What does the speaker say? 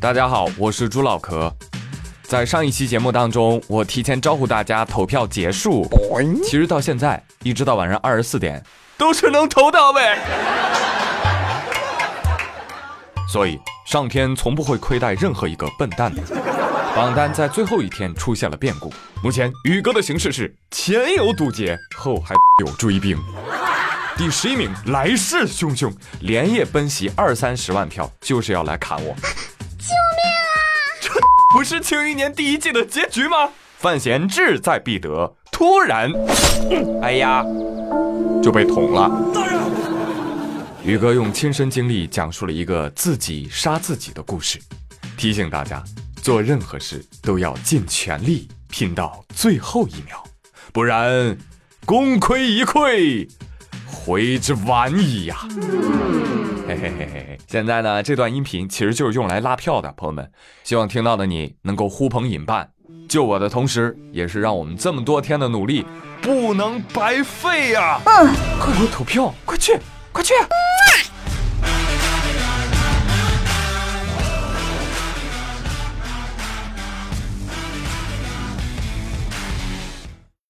大家好，我是朱老壳。在上一期节目当中，我提前招呼大家投票结束。其实到现在，一直到晚上二十四点，都是能投到位。所以上天从不会亏待任何一个笨蛋的。榜单在最后一天出现了变故，目前宇哥的形势是前有堵截，后还有追兵。第十一名来势汹汹，连夜奔袭二三十万票，就是要来砍我。不是《庆余年》第一季的结局吗？范闲志在必得，突然，哎呀，就被捅了。宇哥用亲身经历讲述了一个自己杀自己的故事，提醒大家做任何事都要尽全力拼到最后一秒，不然功亏一篑。悔之晚矣呀！嘿嘿嘿嘿嘿！现在呢，这段音频其实就是用来拉票的，朋友们，希望听到的你能够呼朋引伴，救我的同时，也是让我们这么多天的努力不能白费呀！嗯，快给我投票，快去，快去！